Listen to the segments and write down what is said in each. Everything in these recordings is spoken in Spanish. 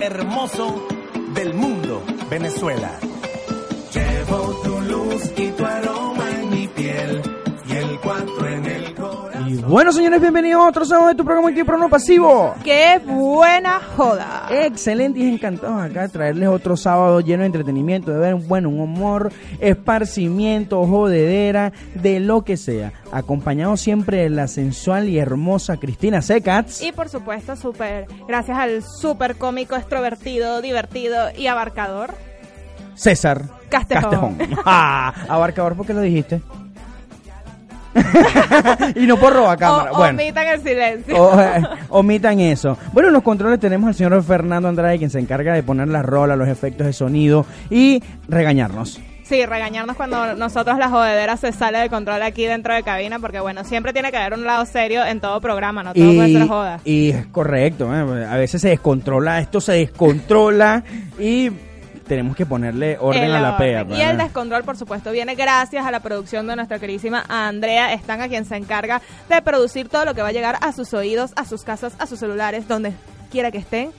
hermoso del mundo, Venezuela. Bueno, señores, bienvenidos a otro sábado de tu programa aquí, Prono Pasivo. ¡Qué buena joda! Excelente y encantados acá de traerles otro sábado lleno de entretenimiento, de ver bueno, un humor, esparcimiento, jodedera, de lo que sea. Acompañado siempre de la sensual y hermosa Cristina Secats. Y por supuesto, súper, gracias al súper cómico, extrovertido, divertido y abarcador. César Castejón. Ah, abarcador, ¿por qué lo dijiste? y no por robar cámara. O- bueno. Omitan el silencio. O- eh, omitan eso. Bueno, en los controles tenemos al señor Fernando Andrade, quien se encarga de poner las rolas, los efectos de sonido y regañarnos. Sí, regañarnos cuando nosotros la jodedera se sale de control aquí dentro de cabina, porque bueno, siempre tiene que haber un lado serio en todo programa, no todo puede ser joda. y es correcto, ¿eh? a veces se descontrola, esto se descontrola y tenemos que ponerle orden El a la pea. Y el descontrol, por supuesto, viene gracias a la producción de nuestra queridísima Andrea Están, a quien se encarga de producir todo lo que va a llegar a sus oídos, a sus casas, a sus celulares, donde quiera que estén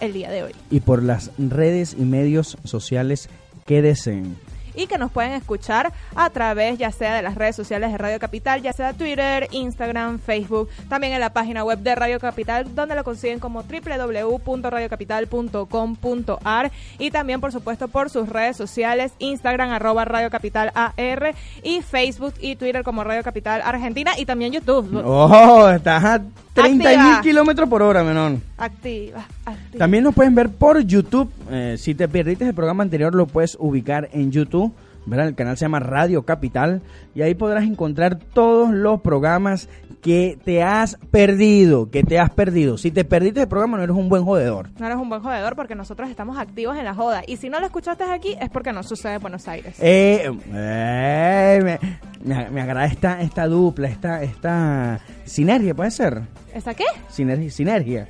el día de hoy. Y por las redes y medios sociales que deseen. Y que nos pueden escuchar a través ya sea de las redes sociales de Radio Capital, ya sea Twitter, Instagram, Facebook, también en la página web de Radio Capital, donde lo consiguen como www.radiocapital.com.ar y también, por supuesto, por sus redes sociales, Instagram, arroba Radio Capital AR y Facebook y Twitter como Radio Capital Argentina y también YouTube. ¡Oh! Estás a 30 mil Activa. kilómetros por hora, menor. Activa, activa. También nos pueden ver por YouTube. Eh, si te perdiste el programa anterior, lo puedes ubicar en YouTube. ¿Verdad? El canal se llama Radio Capital. Y ahí podrás encontrar todos los programas que te has perdido. Que te has perdido. Si te perdiste el programa, no eres un buen jodedor. No eres un buen jodedor porque nosotros estamos activos en la joda. Y si no lo escuchaste aquí es porque no sucede en Buenos Aires. Eh, eh, me, me- agrada esta, esta dupla, esta, esta sinergia, ¿puede ser? ¿Esa qué? Sinergia. sinergia.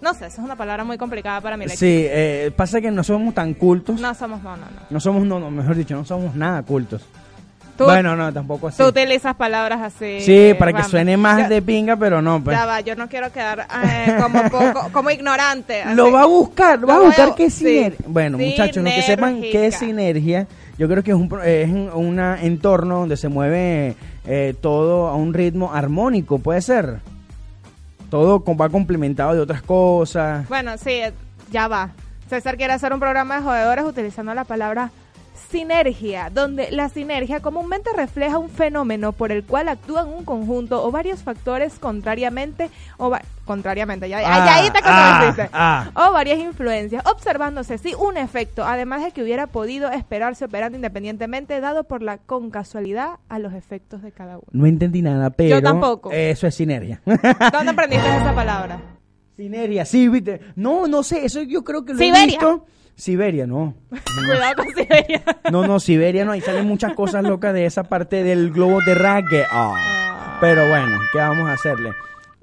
No sé, esa es una palabra muy complicada para mi léxico. Sí, eh, pasa que no somos tan cultos. No somos, no, no, no. No somos, no, no, mejor dicho, no somos nada cultos. Tú, bueno, no, tampoco así. tú utilizas palabras así. Sí, para que suene más de pinga, pero no, pues. Ya va, yo no quiero quedar eh, como poco, como ignorante. así. Lo va a buscar, lo va a buscar qué es sí. sinergia. Bueno, muchachos, los que sepan qué es sinergia, yo creo que es un, es un una entorno donde se mueve eh, todo a un ritmo armónico, puede ser. Todo va complementado de otras cosas. Bueno, sí, ya va. César quiere hacer un programa de jodedores utilizando la palabra sinergia, donde la sinergia comúnmente refleja un fenómeno por el cual actúan un conjunto o varios factores contrariamente o va- contrariamente, ya, Ah, ya ahí te contradeciste. ah, o varias influencias, observándose sí un efecto, además de que hubiera podido esperarse operando independientemente, dado por la concasualidad a los efectos de cada uno. No entendí nada, pero tampoco. eso es sinergia. ¿Dónde aprendiste esa palabra? sinergia, sí, viste. No, no sé, eso yo creo que lo he Siberia. visto. Siberia, no. Cuidado con Siberia. No, no, Siberia no, ahí salen muchas cosas locas de esa parte del globo terráqueo. Ah. Pero bueno, ¿qué vamos a hacerle?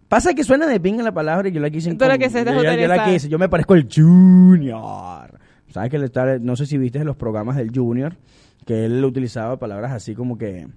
Pasa que suena de pinga la palabra y yo la quise Tú la incom- quisiste yo, yo- yo la quise, yo me parezco el Junior. ¿Sabes que le está- no sé si viste los programas del Junior, que él utilizaba palabras así como que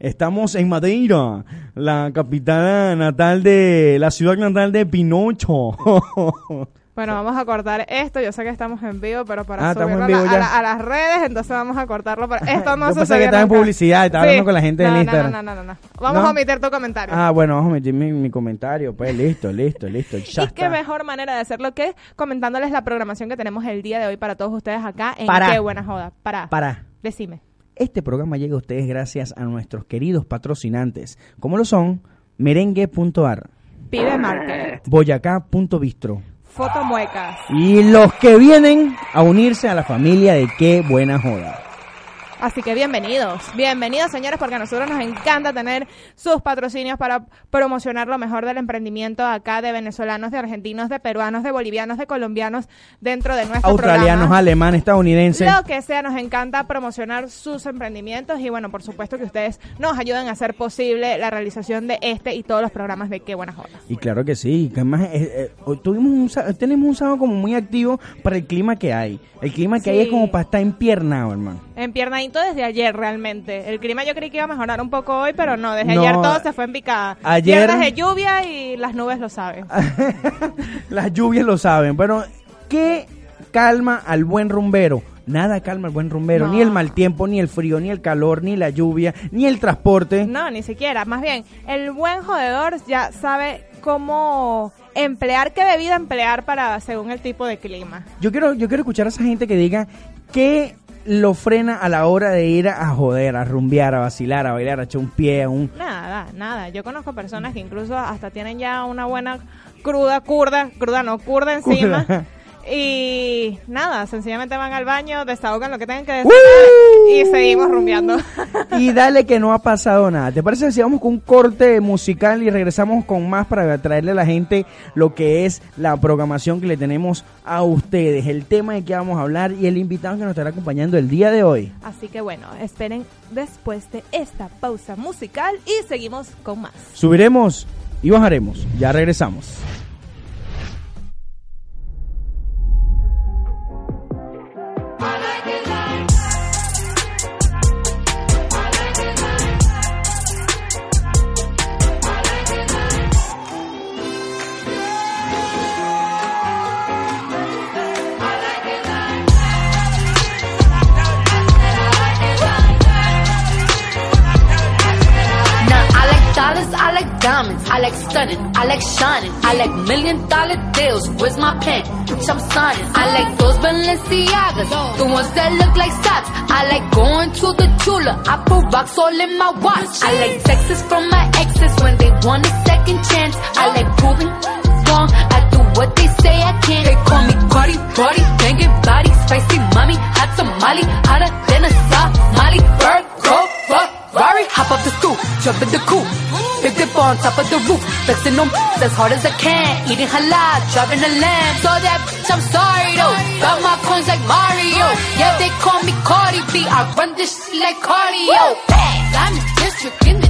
estamos en Madeira, la capital natal de la ciudad natal de Pinocho. Bueno, vamos a cortar esto. Yo sé que estamos en vivo, pero para Ah, subirlo a, vivo la- a ya. la- a las redes, entonces vamos a cortarlo. Pero esto no sucedió que estaba en publicidad, estaba hablando con la gente no, del no, Instagram. No, no, no, no, no. Vamos ¿No? a omitir tu comentario. ah, bueno, vamos a meter mi, mi comentario, pues listo, listo, listo. Ya y qué mejor manera de hacerlo que comentándoles la programación que tenemos el día de hoy para todos ustedes acá en Para. Qué Buena Joda. Para. Para. Decime. Este programa llega a ustedes gracias a nuestros queridos patrocinantes, como lo son merengue.ar, Pide Market. boyacá.bistro Fotomuecas. y los que vienen a unirse a la familia de Qué Buena Joda. Así que bienvenidos, bienvenidos señores, porque a nosotros nos encanta tener sus patrocinios para promocionar lo mejor del emprendimiento acá de venezolanos, de argentinos, de peruanos, de bolivianos, de colombianos dentro de nuestro Australianos, programa. alemanes, estadounidenses. Lo que sea, nos encanta promocionar sus emprendimientos y bueno, por supuesto que ustedes nos ayuden a hacer posible la realización de este y todos los programas de Qué Buena Joda. Y claro que sí, que además eh, eh, hoy tuvimos un, tenemos un sábado como muy activo para el clima que hay. El clima que hay es como para estar empiernado, hermano. En pierna bonito desde ayer realmente. El clima yo creí que iba a mejorar un poco hoy, pero no, desde No. ayer todo se fue en picada. Ayer- Viernes de lluvia y las nubes lo saben. Las lluvias lo saben. Pero, ¿qué calma al buen rumbero? Nada calma al buen rumbero. No. Ni el mal tiempo, ni el frío, ni el calor, ni la lluvia, ni el transporte. No, ni siquiera. Más bien, el buen jodedor ya sabe cómo emplear, qué bebida emplear para según el tipo de clima. Yo quiero, yo quiero escuchar a esa gente que diga que lo frena a la hora de ir a joder, a rumbear, a vacilar, a bailar, a echar un pie, a un... Nada, nada. Yo conozco personas que incluso hasta tienen ya una buena cruda, curda, cruda no, curda encima. Curda. Y nada, sencillamente van al baño, desahogan lo que tengan que decir y seguimos rumbeando. Y dale que no ha pasado nada. ¿Te parece si vamos con un corte musical y regresamos con más para traerle a la gente lo que es la programación que le tenemos a ustedes, el tema de que vamos a hablar y el invitado que nos estará acompañando el día de hoy? Así que bueno, esperen después de esta pausa musical y seguimos con más. Subiremos y bajaremos. Ya regresamos. I like it. Like stunning, I like shining, I like million dollar deals. Where's my pen? Which I'm signing. I like those Balenciagas, the ones that look like socks. I like going to the jeweler. I put rocks all in my watch. I like texts from my exes when they want a second chance. I like proving wrong. I do what they say I can't. They call me Cardi, Cardi, banging body, spicy mommy, hot tamale, hotter than a Somali. Bird, go, hop up the stoop, jump in the coupe. Big dip on top of the roof, flexing them as hard as I can. Eating halal, driving a lamb. So that bitch, I'm sorry though. Got my coins like Mario. Yeah, they call me Cardi B. I run this shit like cardio. The district in the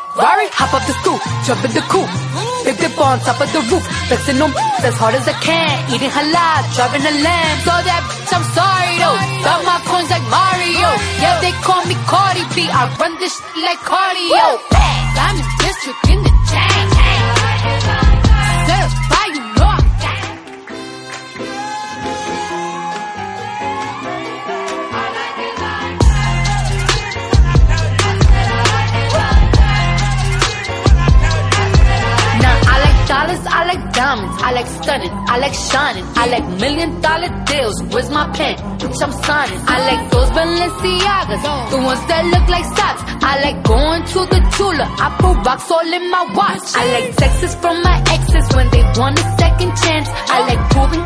Ferrari, hop up the stoop, jump in the coupe. Big dip on top of the roof, flexing them as hard as I can. Eating halal, driving a lamb. So that bitch, I'm sorry though. Got my coins like Mario. Yeah, they call me Cardi B. I run this shit like cardio. I'm in district in the diamonds, I like stunning, I like shining, I like million dollar deals. Where's my pen? Which I'm signing. I like those Balenciagas, the ones that look like socks. I like going to the jeweler. I put rocks all in my watch. I like texts from my exes when they want a second chance. I like proving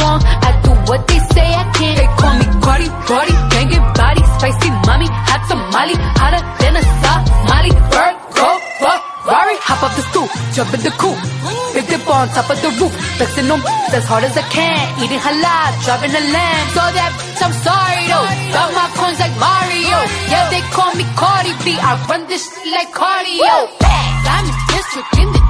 wrong. I do what they say I can't. They call me Cardi, Cardi, banging body, spicy mommy, hot tamale, hotter than a Somali. Bird, Ferrari, hop off the stoop, jump in the coupe. Big dip on top of the roof, flexing them as hard as I can. Eating halal, driving a lamb. So that I'm sorry though. Got my coins like Mario. Yeah, they call me Cardi B. I run this like cardio. In district in the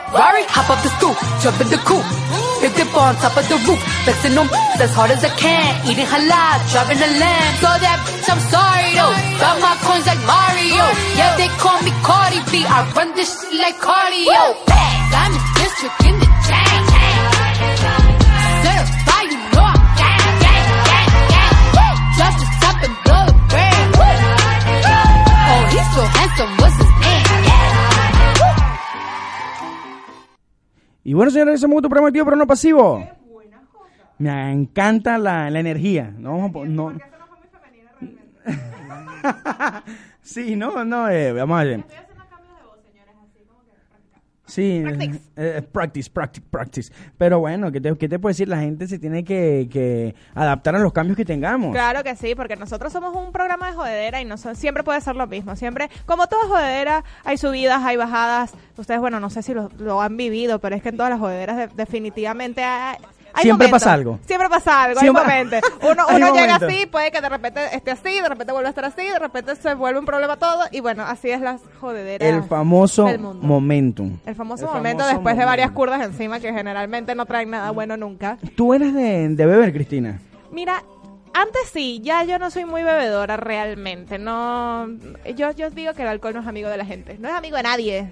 Ferrari, hop up the stoop, jump in the coupe. Big dip on top of the roof, flexing them as hard as I can. Eating halal, driving a lamb. So that bitch, I'm sorry though. Got my coins like Mario. Yeah, they call me Cardi B. I run this shit like cardio. I'm in district in the chain. Certified, you know I'm gang, gang, gang, gang. Drop the top and blow the brand. Oh, he's so handsome, what's Y bueno, señores, somos tu programa activo, pero no pasivo. Me encanta la, la energía. No, vamos no. sí, no, no, eh, vamos a ver. Sí, Practice. eh, practice, practice, practice. Pero bueno, ¿qué te, qué te puedo decir? La gente se tiene que, que adaptar a los cambios que tengamos. Claro que sí, porque nosotros somos un programa de jodedera y no son- siempre puede ser lo mismo. Siempre, como toda jodedera, hay subidas, hay bajadas. Ustedes, bueno, no sé si lo, lo han vivido, pero es que en todas las jodederas de- definitivamente hay, hay Siempre momentos. pasa algo. Siempre pasa algo, Siempre- hay momentos. Uno, Hay uno llega así, puede que de repente esté así, de repente vuelve a estar así, de repente se vuelve un problema todo. Y bueno, así es las jodederas. El famoso del mundo. momentum. El famoso El momento famoso después de varias curvas encima que generalmente no traen nada bueno nunca. Tú eres de, de beber, Cristina. Mira, antes sí, ya yo no soy muy bebedora realmente. No, yo, yo digo que el alcohol no es amigo de la gente. No es amigo de nadie.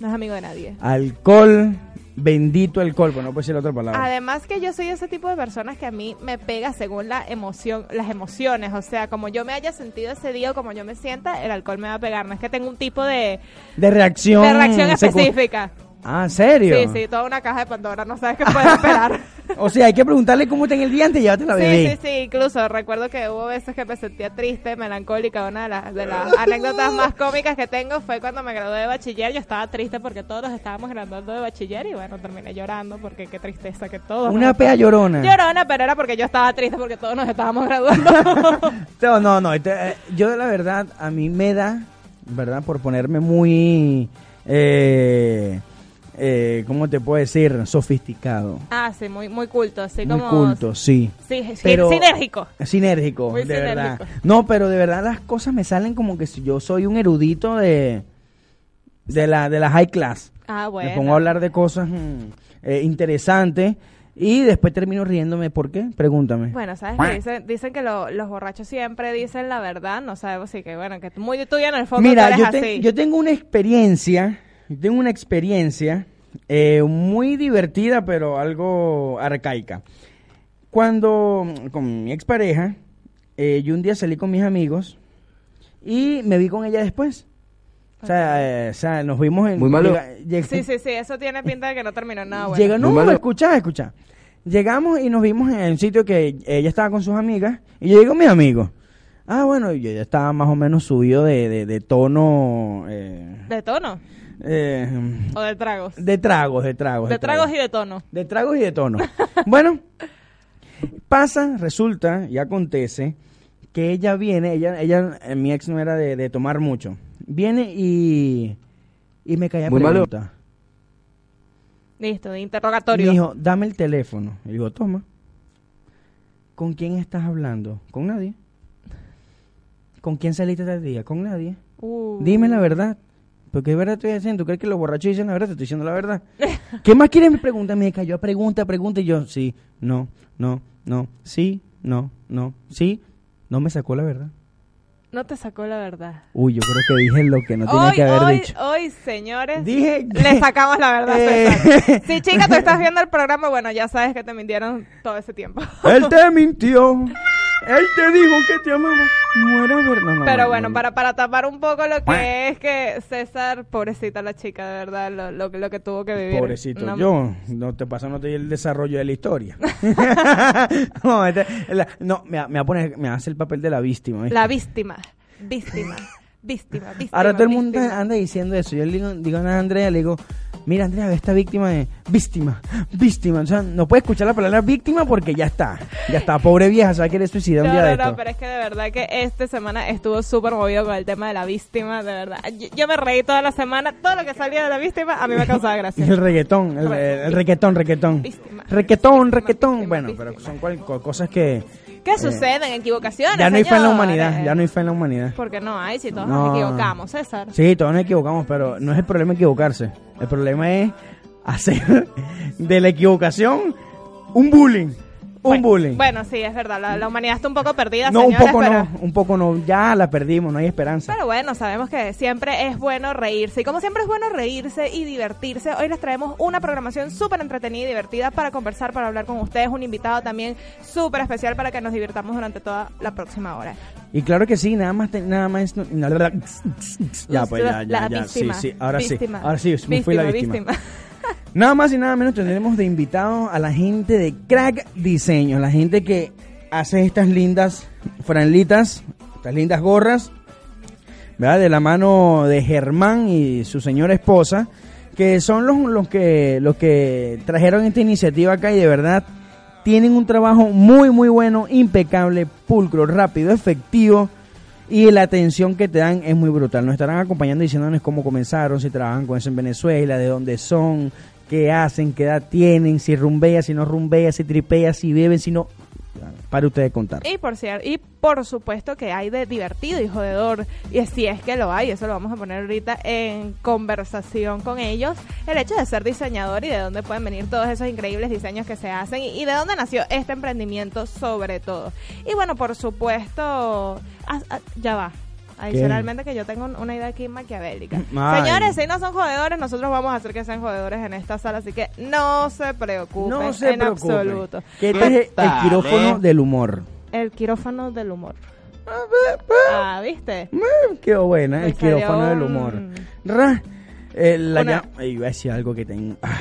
No es amigo de nadie. Alcohol, bendito alcohol, pues no puede ser otra palabra. Además que yo soy ese tipo de personas que a mí me pega según la emoción, las emociones, o sea, como yo me haya sentido ese día o como yo me sienta, el alcohol me va a pegar. No es que tengo un tipo de, de reacción. de reacción específica. Ah, ¿en serio? Sí, sí, toda una caja de Pandora, no sabes qué puedes esperar. O sea, hay que preguntarle cómo está en el día antes y llévate la Sí, bebé. sí, sí, incluso recuerdo que hubo veces que me sentía triste, melancólica. Una de las, de las anécdotas más cómicas que tengo fue cuando me gradué de bachiller. Yo estaba triste porque todos nos estábamos graduando de bachiller y bueno, terminé llorando porque qué tristeza que todos. Una nos- pea llorona. Llorona, pero era porque yo estaba triste porque todos nos estábamos graduando. No, no, no. este, eh, yo la verdad, a mí me da, ¿verdad? Por ponerme muy, eh, eh, ¿cómo te puedo decir? Sofisticado. ah, sí, muy, muy culto, así muy como. culto, sí. Sí, Pero- sinérgico. Sinérgico, Muy de verdad. sinérgico. No, pero de verdad las cosas me salen como que si yo soy un erudito de, de, la, de la high class. Ah, bueno. Me pongo a hablar de cosas mm, eh, interesantes y después termino riéndome. ¿Por qué? Pregúntame. Bueno, ¿sabes qué? Dicen, dicen que lo- los borrachos siempre dicen la verdad, no sabemos si que, bueno, que muy tuya en el fondo tú Mira, eres yo, te- así. yo tengo una experiencia, tengo una experiencia eh, muy divertida, pero algo arcaica. Cuando con mi expareja, eh, yo un día salí con mis amigos y me vi con ella después. O sea, eh, o sea, nos vimos en... Muy malo. llega- llega- Sí, sí, sí, eso tiene pinta de que no terminó nada bueno. Llega- no, malo. escucha, escucha. Llegamos y nos vimos en un sitio que ella estaba con sus amigas y yo con mis amigos. Ah, bueno, y yo ya estaba más o menos subido de, de, de tono... eh, ¿De tono? Eh, ¿O de tragos? de tragos, de tragos. de tragos y de tono. De tragos y de tono. bueno, pasa, resulta y acontece que ella viene, ella, ella, eh, mi ex no era de, de tomar mucho. Viene y, y me cae a Muy malo. pregunta. Listo, de Me interrogatorio. dijo, dame el teléfono. Y digo, toma. ¿Con quién estás hablando? Con nadie. ¿Con quién saliste del día? Con nadie. Uh. Dime la verdad. Porque es verdad estoy diciendo. ¿Tú crees que los borrachos dicen la verdad? Te estoy diciendo la verdad. ¿Qué más quieres? Me pregunta. Me cayó pregunta, pregunta. Y yo, sí, no, no, no, sí, no, no, sí. No me sacó la verdad. No te sacó la verdad. Uy, yo creo que dije lo que no tenía hoy, que haber hoy, dicho. hoy, señores, Dije le sacamos la verdad. Eh. Si chica, tú estás viendo el programa, bueno, ya sabes que te mintieron todo ese tiempo. Él te mintió. Él te dijo que te amaba. No era verdad. No, Pero no, bueno, no. para, para tapar un poco lo que es que César, pobrecita la chica, de verdad, lo, lo, que- lo que tuvo que vivir. Pobrecito, No- yo no te pasa, no te di el desarrollo de la historia. no, este- la- no, me, me, poner- me hace el papel de la víctima. ¿viste? La víctima, víctima, víctima, víctima. Ahora todo el mundo víctima. anda diciendo eso. Yo le digo, digo a Andrea, le digo, mira Andrea, esta víctima de víctima, víctima. O sea, no puede escuchar la palabra víctima porque ya está, ya está. Pobre vieja, se va a querer suicidar un No, día no, de no, esto. pero es que de verdad que esta semana estuvo súper movido con el tema de la víctima, de verdad. Yo, yo me reí toda la semana, todo lo que salía de la víctima a mí me causaba Y gracia. el reggaetón, el, el requetón, requetón. Víctima. Requetón, Víctima, requetón. víctima, bueno, víctima. pero son cual- co- cosas que, ¿Qué suceden? Equivocaciones. Ya no hay fe en la humanidad, ya no hay fe en la humanidad. Porque no hay, si todos No. nos equivocamos, César. Sí, todos nos equivocamos, pero no es el problema equivocarse. El problema es hacer de la equivocación un bullying. Un Bueno, bullying. Bueno, sí, es verdad. La, la humanidad está un poco perdida, no, un poco pero... no, un poco no. Ya la perdimos, no hay esperanza. Pero bueno, sabemos que siempre es bueno reírse. Y como siempre es bueno reírse y divertirse, hoy les traemos una programación súper entretenida y divertida para conversar, para hablar con ustedes. Un invitado también súper especial para que nos divirtamos durante toda la próxima hora. Y claro que sí, nada más, te- nada más. no- ya, pues ya, ya, sí, sí, ahora víctima, sí. Ahora sí, me fui la víctima. víctima. Nada más y nada menos tendremos de invitado a la gente de Crack Diseño, la gente que hace estas lindas franelitas, estas lindas gorras, ¿verdad? De la mano de Germán y su señora esposa, que son los, los que los que trajeron esta iniciativa acá y de verdad tienen un trabajo muy muy bueno, impecable, pulcro, rápido, efectivo y la atención que te dan es muy brutal. Nos estarán acompañando diciéndonos cómo comenzaron, si trabajan con eso en Venezuela, de dónde son, qué hacen, qué edad tienen, si rumbea, si no rumbea, si tripea, si beben, si no. Para ustedes contar. Y por cierto, y por supuesto que hay de divertido y jodedor, y si es que lo hay, eso lo vamos a poner ahorita en conversación con ellos, el hecho de ser diseñador y de dónde pueden venir todos esos increíbles diseños que se hacen y, y de dónde nació este emprendimiento sobre todo. Y bueno, por supuesto, ah, ah, ya va. Adicionalmente que yo tengo un- una idea aquí maquiavélica. Ay. Señores, si no son jodedores, nosotros vamos a hacer que sean jodedores en esta sala, así que no se preocupen No se en preocupen. absoluto. Que este es el- quirófano del humor. El quirófano del humor. Ah, ¿viste? Mm, Qué buena, Me el quirófano del humor. Ra, eh, la, Una- llama, ay, iba a decir algo que tengo. ah,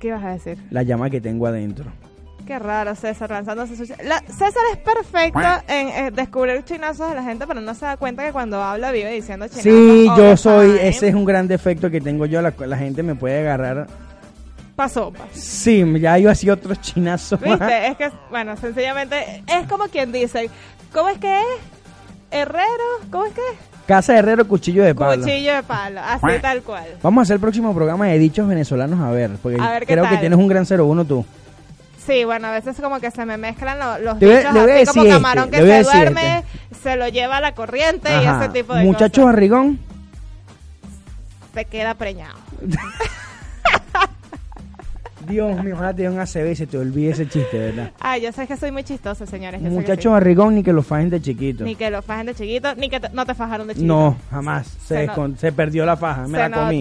¿Qué ibas a decir? la llama que tengo adentro. Qué raro César lanzándose su... La- César es perfecto en eh, descubrir chinazos de la gente, pero no se da cuenta que cuando habla vive diciendo chinazos. Sí, all yo soy, time. ese es un gran defecto que tengo yo, la, la gente me puede agarrar. Pasó, pa. Sí, ya yo hacía otros chinazos. más. ¿Viste? Es que, bueno, sencillamente es como quien dice, ¿cómo es que es? Herrero, ¿cómo es que es? Casa de Herrero, cuchillo de palo. Cuchillo de palo, así tal cual. Vamos a hacer el próximo programa de dichos venezolanos a ver, porque A ver qué creo que tienes un gran 01 tú. Sí, bueno, a veces como que se me mezclan lo- los Le le voy a así como decir camarón este, que le voy a se decir duerme, se lo lleva a la corriente y ese tipo de Muchacho cosas. barrigón, Se queda preñado. Dios mío, ojalá te dé un ACV y se te olvide ese chiste, ¿verdad? Ay, yo sé que soy muy chistosa, señores. yo Muchacho sí. barrigón ni que lo fajen de chiquito. Ni que lo fajen de chiquito, ni que te- no te fajaron de chiquito. No, jamás. Se, Se no- descon- se perdió la faja, me la comí.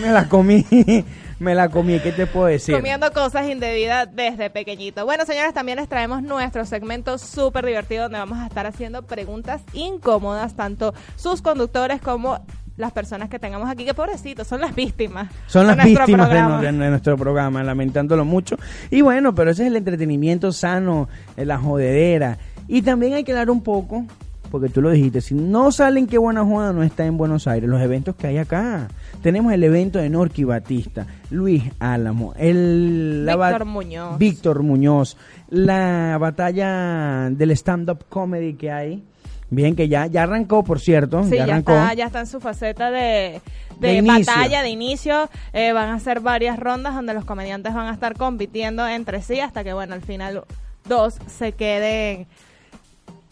Me la comí. me la comí. ¿Qué te puedo decir? Comiendo cosas indebidas desde pequeñito. Bueno, señores, también les traemos nuestro segmento súper divertido donde vamos a estar haciendo preguntas incómodas, tanto sus conductores como las personas que tengamos aquí, que pobrecitos, son las víctimas. Son las víctimas de, de nuestro programa, lamentándolo mucho. Y bueno, pero ese es el entretenimiento sano, eh, la jodedera. Y también hay que dar un poco, porque tú lo dijiste, si no salen qué buena joda no está en Buenos Aires, los eventos que hay acá. Tenemos el evento de Norqui Batista, Luis Álamo, el la Víctor Muñoz. Víctor Muñoz, la batalla del stand-up comedy que hay. Bien, que ya, ya arrancó, por cierto. Sí, ya arrancó. está, ya está en su faceta de, de, batalla, de inicio. Eh, van a ser varias rondas donde los comediantes van a estar compitiendo entre sí hasta que, bueno, al final dos se queden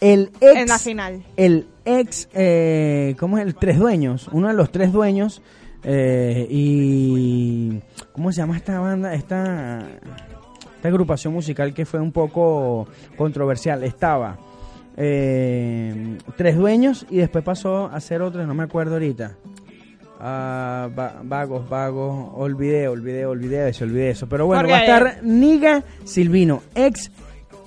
El ex, en la final. el ex, eh, ¿cómo es? El tres dueños, uno de los tres dueños, eh, y ¿cómo se llama esta banda? Esta, esta agrupación musical que fue un poco controversial. Estaba eh, tres dueños y después pasó a ser otros, no me acuerdo ahorita. Ah, va- vagos, vagos, olvidé, olvidé, olvidé eso, olvidé eso. Pero bueno, Porque- va a estar Niga Silvino, ex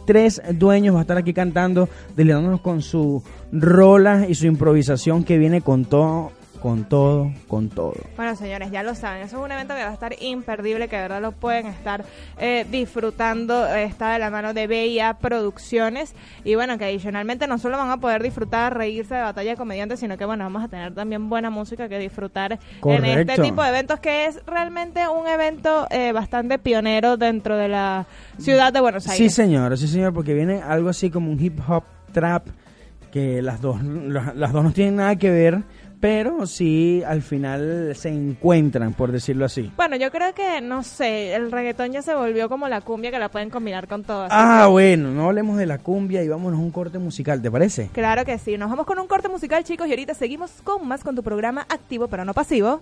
tres dueños, va a estar aquí cantando, deleitándonos con su rola y su improvisación que viene con todo, con todo, con todo. Bueno, señores, ya lo saben. Eso es un evento que va a estar imperdible, que de verdad lo pueden estar eh, disfrutando. eh, Está de la mano de BIA Producciones. Y bueno, que adicionalmente no solo van a poder disfrutar, reírse de batalla de comediantes, sino que bueno, vamos a tener también buena música que disfrutar en este Correcto. tipo de eventos, que es realmente un evento eh, bastante pionero dentro de la ciudad de Buenos Sí, Aires. señor, sí, señor, porque viene algo así como un hip hop trap, que las dos, las las dos no tienen nada que ver, pero sí al final se encuentran, por decirlo así. Bueno, yo creo que, no sé, el reggaetón ya se volvió como la cumbia que la pueden combinar con todo. Ah, que- bueno, no hablemos de la cumbia y vámonos a un corte musical, ¿te parece? Claro que sí. Nos vamos con un corte musical, chicos, y ahorita seguimos con más con tu programa activo pero no pasivo.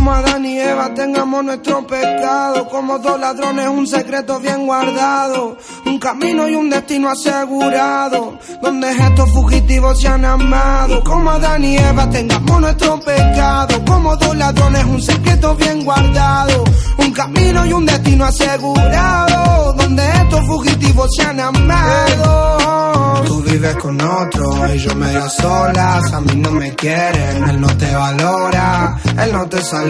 Como Adán y Eva tengamos nuestro pecado, como dos ladrones un secreto bien guardado, un camino y un destino asegurado, donde estos fugitivos se han amado. Como Adán y Eva tengamos nuestro pecado, como dos ladrones un secreto bien guardado, un camino y un destino asegurado, donde estos fugitivos se han amado. Tú vives con otro y yo medio solas, a mí no me quieren, él no te valora, él no te saluda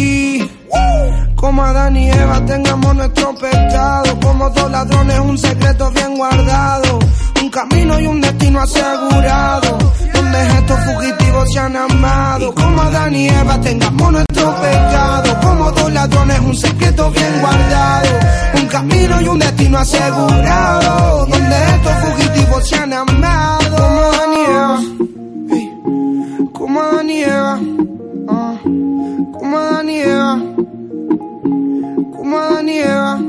Como Adán y tengamos nuestro pecado, como dos ladrones un secreto bien guardado, un camino y un destino asegurado, donde estos fugitivos se han amado. Como Adán y Eva tengamos nuestro pecado, como dos ladrones un secreto bien guardado, un camino y un destino asegurado, donde estos fugitivos se han amado. Como Adán y como Adán y ah, como Adán y como Eva.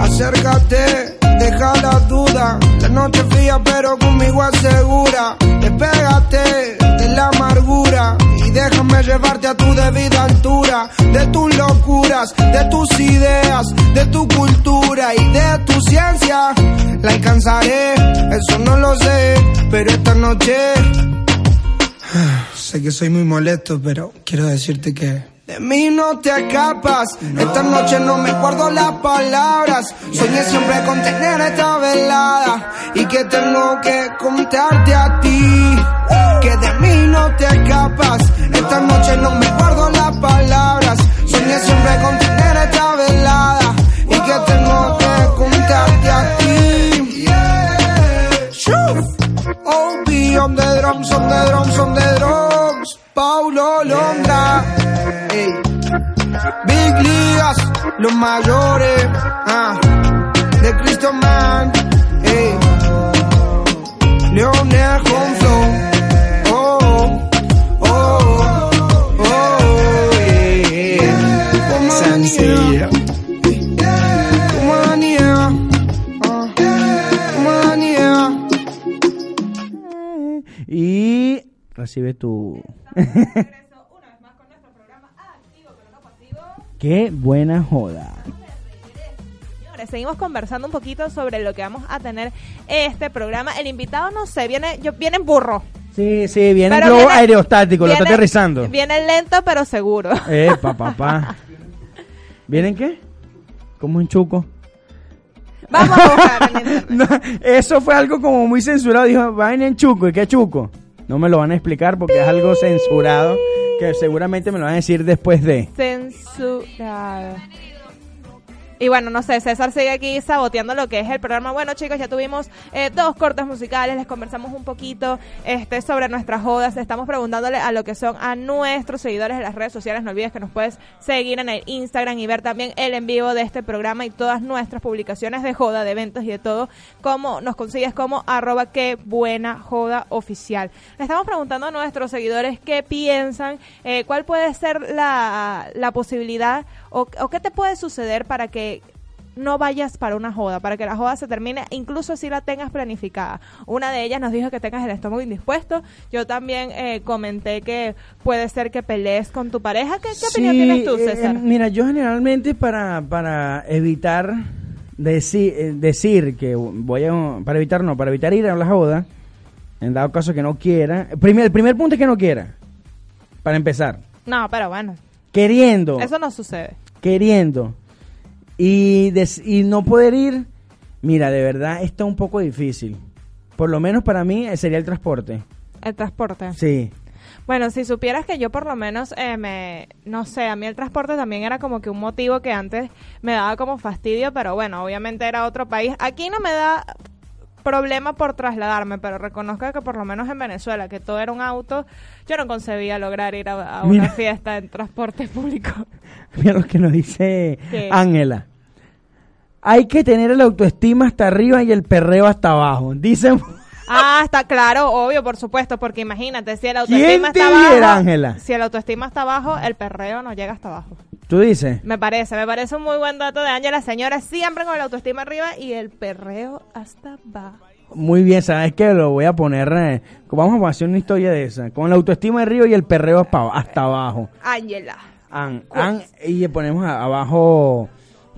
Acércate, deja la duda. La noche fría, pero conmigo asegura. Despégate de la amargura y déjame llevarte a tu debida altura. De tus locuras, de tus ideas, de tu cultura y de tu ciencia. La alcanzaré, eso no lo sé, pero esta noche Sé que soy muy molesto, pero quiero decirte que... De mí no te escapas, esta noche no me guardo las palabras. Soñé siempre con tener esta velada y que tengo que contarte a ti. Que de mí no te escapas, esta noche no me guardo las palabras. Soñé siempre con tener esta velada y que tengo que contarte a ti. OB on the drums, on the drums, on the drums. Paulo Londra. Ey. Big Ligas, los mayores. Ah. De Cristo Man. Ey. Leonel recibe tu... Qué buena joda. Señores, seguimos conversando un poquito sobre lo que vamos a tener este programa. El invitado, no sé, viene, yo, viene en burro. Sí, sí, viene Pero globo viene- aerostático, lo está aterrizando. Viene lento, pero seguro. Epa, papá. ¿Vienen qué? Como un chuco. Vamos a buscar en. No, eso fue algo como muy censurado. Dijo, vaina en chuco. ¿Y qué chuco? No me lo van a explicar porque es algo censurado Que seguramente me lo van a decir después de. Censurado. Y bueno, no sé, César sigue aquí saboteando lo que es el programa. Bueno, chicos, ya tuvimos eh, dos cortes musicales, les conversamos un poquito este, sobre nuestras jodas. Estamos preguntándole a lo que son a nuestros seguidores de las redes sociales. No olvides que nos puedes seguir en el Instagram y ver también el en vivo de este programa y todas nuestras publicaciones de joda, de eventos y de todo. Como nos consigues como arroba que buena joda oficial. Le estamos preguntando a nuestros seguidores qué piensan, eh, cuál puede ser la, la posibilidad o, o qué te puede suceder para que no vayas para una joda, para que la joda se termine, incluso si la tengas planificada. Una de ellas nos dijo que tengas el estómago indispuesto. Yo también eh, comenté que puede ser que pelees con tu pareja. ¿Qué, qué opinión tienes tú, eh, César? mira, yo generalmente para, para evitar decir, eh, decir que voy a... Para evitar, no, para evitar ir a la joda, en dado caso que no quiera... Primer, el primer punto es que no quiera, para empezar. No, pero bueno, Queriendo, eso no sucede. queriendo, y, des- y no poder ir, mira, de verdad, esto es un poco difícil. Por lo menos para mí eh, sería el transporte. El transporte. Sí. Bueno, si supieras que yo por lo menos eh, me, no sé, a mí el transporte también era como que un motivo que antes me daba como fastidio, pero bueno, obviamente era otro país. Aquí no me da problema por trasladarme, pero reconozco que por lo menos en Venezuela, que todo era un auto, yo no concebía lograr ir a, a una fiesta en transporte público. Mira lo que nos dice. Ángela. Hay que tener el autoestima hasta arriba y el perreo hasta abajo. Dicen. Ah, está claro, obvio, por supuesto, porque imagínate, si el ¿Quién autoestima te está abajo, viera, Ángela? si el autoestima está abajo, el perreo no llega hasta abajo. Tú dices. Me parece, me parece un muy buen dato de Ángela, señora, siempre con el autoestima arriba y el perreo hasta abajo. Muy bien, ¿sabes qué? Lo voy a poner. eh, vamos a hacer una historia de esa. Con el autoestima arriba y el perreo hasta, abajo. Ángela. An- an- y le ponemos abajo.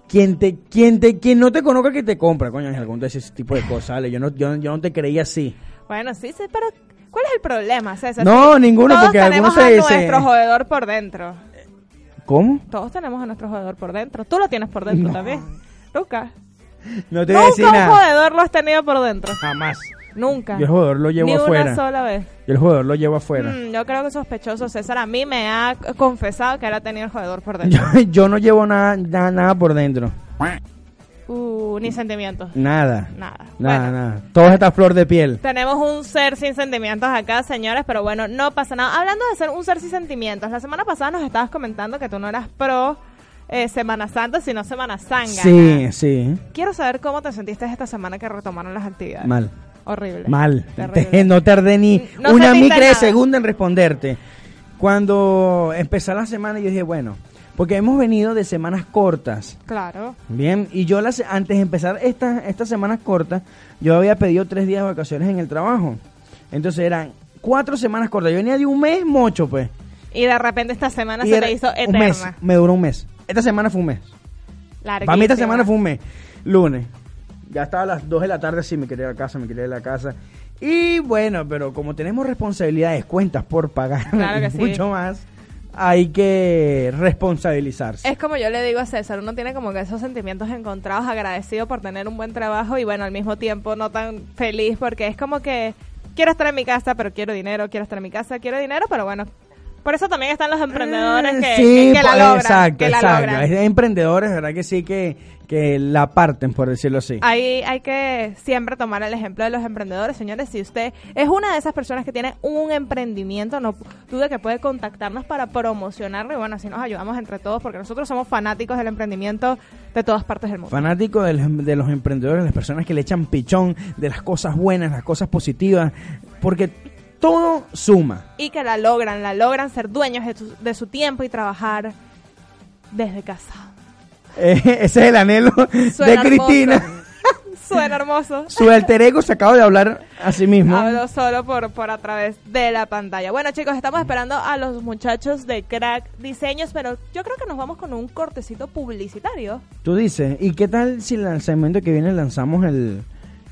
Quien te, quien te, quien no te conozca que te compra, coño, Ángel, cuando ese tipo de cosas, ¿vale? Yo no, yo, yo no te creía así. Bueno, sí, sí, pero ¿cuál es el problema, César? No, ninguno, Todos porque tenemos algunos se a dice- nuestro jodedor por dentro. ¿Cómo? Todos tenemos a nuestro jodedor por dentro. Tú lo tienes por dentro No. también. Nunca. No te voy a decir Nunca un nada. jodedor lo has tenido por dentro. Jamás. Nunca. Yo el jugador lo llevo Ni afuera. una sola vez. Yo el jugador lo llevo afuera. Mm, yo creo que sospechoso César a mí me ha confesado que él ha tenido el jodedor por dentro. Yo, yo no llevo nada, nada, nada por dentro. Uh, ni sentimientos. Nada. Nada. Nada, Bueno. nada. Todo está flor de piel. Tenemos un ser sin sentimientos acá, señores, pero bueno, no pasa nada. Hablando de ser un ser sin sentimientos, la semana pasada nos estabas comentando que tú no eras pro eh, Semana Santa, sino Semana Sanga. Sí, sí. Quiero saber cómo te sentiste esta semana que retomaron las actividades. Mal. Horrible. Mal. Terrible. No tardé ni No una micra de segundo en responderte. Cuando empezó la semana, yo dije, bueno, porque hemos venido de semanas cortas. Claro. Bien, y yo las, antes de empezar estas estas semanas cortas, yo había pedido tres días de vacaciones en el trabajo. Entonces eran cuatro semanas cortas. Yo venía de un mes mocho, pues. Y de repente esta semana Y se te hizo un mes, eterna. me duró un mes. Esta semana fue un mes. Para mí esta semana fue un mes. Lunes. Ya estaba a las 2 de la tarde, sí, me quería ir a la casa, me quería ir a la casa. Y bueno, pero como tenemos responsabilidades, cuentas por pagar Claro que sí. mucho más, hay que responsabilizarse. Es como yo le digo a César, uno tiene como que esos sentimientos encontrados, agradecido por tener un buen trabajo y bueno, al mismo tiempo no tan feliz porque es como que quiero estar en mi casa, pero quiero dinero, quiero estar en mi casa, quiero dinero, pero bueno, por eso también están los emprendedores que, sí, que- que la pues, logran. exacto, que la exacto. logran. Hay emprendedores, ¿verdad que sí? Que, que la parten, por decirlo así. Ahí hay que siempre tomar el ejemplo de los emprendedores, señores. Si usted es una de esas personas que tiene un emprendimiento, no dude que puede contactarnos para promocionarlo y bueno, así nos ayudamos entre todos porque nosotros somos fanáticos del emprendimiento de todas partes del mundo. Fanático de de los emprendedores, las personas que le echan pichón, de las cosas buenas, las cosas positivas, porque todo suma. y que la logran, la logran ser dueños de, su- de su tiempo y trabajar desde casa. Eh, ese es el anhelo Suena de Cristina. hermoso. Suena hermoso. Su alter ego se acaba de hablar a sí mismo. Hablo solo por, por a través de la pantalla. Bueno, chicos, estamos esperando a los muchachos de Crack Diseños, pero yo creo que nos vamos con un cortecito publicitario. Tú dices, ¿y qué tal si el lanzamiento que viene lanzamos el,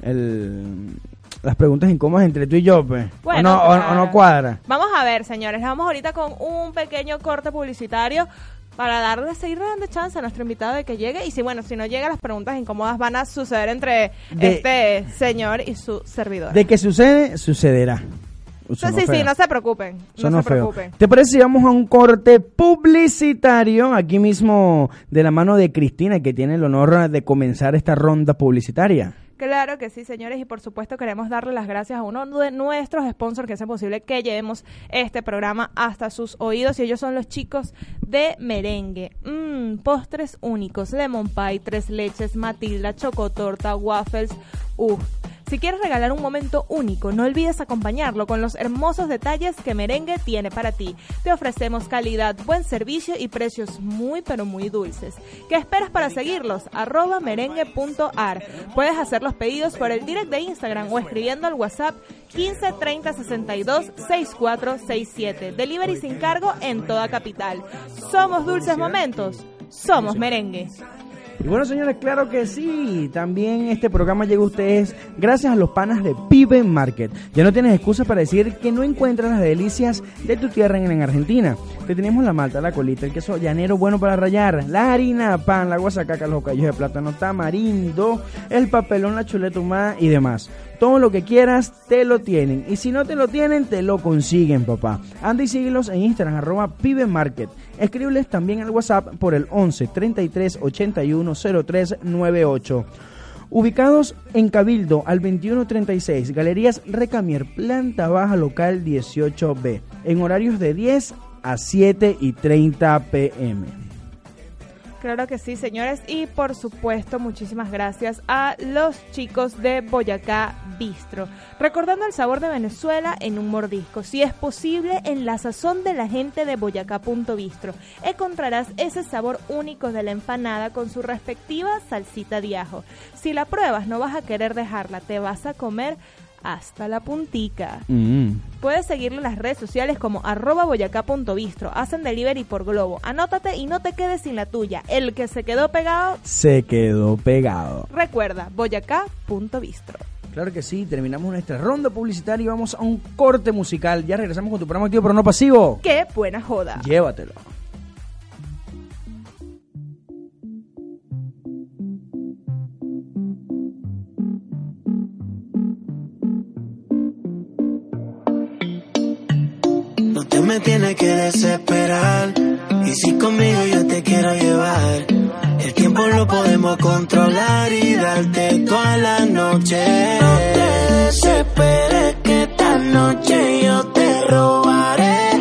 el las preguntas incómodas entre tú y yo, pues? Bueno, o, no, o- o no cuadra. Vamos a ver, señores. Vamos ahorita con un pequeño corte publicitario para darle, seguirle dando chance a nuestro invitado de que llegue. Y si, bueno, si no llega, las preguntas incómodas van a suceder entre De- este señor y su servidor. De que sucede, sucederá. sonó sí, sí, no se preocupen. Sonó no se feo. preocupen. ¿Te parece si vamos a un corte publicitario aquí mismo de la mano de Cristina, que tiene el honor de comenzar esta ronda publicitaria? Claro que sí, señores, y por supuesto queremos darle las gracias a uno de nuestros sponsors que hacen posible que llevemos este programa hasta sus oídos y ellos son los chicos de merengue. Mmm, postres únicos, lemon pie, tres leches, matilda, chocotorta, waffles, uff. Si quieres regalar un momento único, no olvides acompañarlo con los hermosos detalles que Merengue tiene para ti. Te ofrecemos calidad, buen servicio y precios muy pero muy dulces. ¿Qué esperas para seguirlos? Arroba merengue.ar. Puedes hacer los pedidos por el direct de Instagram o escribiendo al WhatsApp 15 30 62 64 67. Delivery sin cargo en toda capital. Somos Dulces Momentos. Somos Merengue. Y bueno, señores, claro que sí. También este programa llega a ustedes gracias a los panas de Pibe Market. Ya no tienes excusa para decir que no encuentras las delicias de tu tierra en, en Argentina. Te tenemos la malta, la colita, el queso llanero bueno para rallar, la harina, pan, la guasacaca, los callos de plátano, tamarindo, el papelón, la chuleta humada y demás. Todo lo que quieras, te lo tienen. Y si no te lo tienen, te lo consiguen, papá. Anda y síguelos en Instagram, arroba Pibe Market. Escríbeles también al WhatsApp por el 11 33 81 03 98. Ubicados en Cabildo al 2136, Galerías Recamier, planta baja local 18B, en horarios de 10 a 7 y 30 pm. Claro que sí, señores. Y por supuesto, muchísimas gracias a los chicos de Boyacá Bistro. Recordando el sabor de Venezuela en un mordisco. Si es posible, en la sazón de la gente de Boyacá.bistro encontrarás ese sabor único de la empanada con su respectiva salsita de ajo. Si la pruebas, no vas a querer dejarla. Te vas a comer hasta la puntica. Mm. Puedes seguirlo en las redes sociales como arroba boyacá.bistro. Hacen delivery por globo. Anótate y no te quedes sin la tuya. El que se quedó pegado, Se quedó pegado. recuerda, boyacá.bistro. Claro que sí, terminamos nuestra ronda publicitaria y vamos a un corte musical. Ya regresamos con tu programa activo pero no pasivo. ¡Qué buena joda! Llévatelo. Me tienes que desesperar. Y si conmigo yo te quiero llevar, el tiempo lo podemos controlar y darte toda la noche. No te desesperes que esta noche yo te robaré.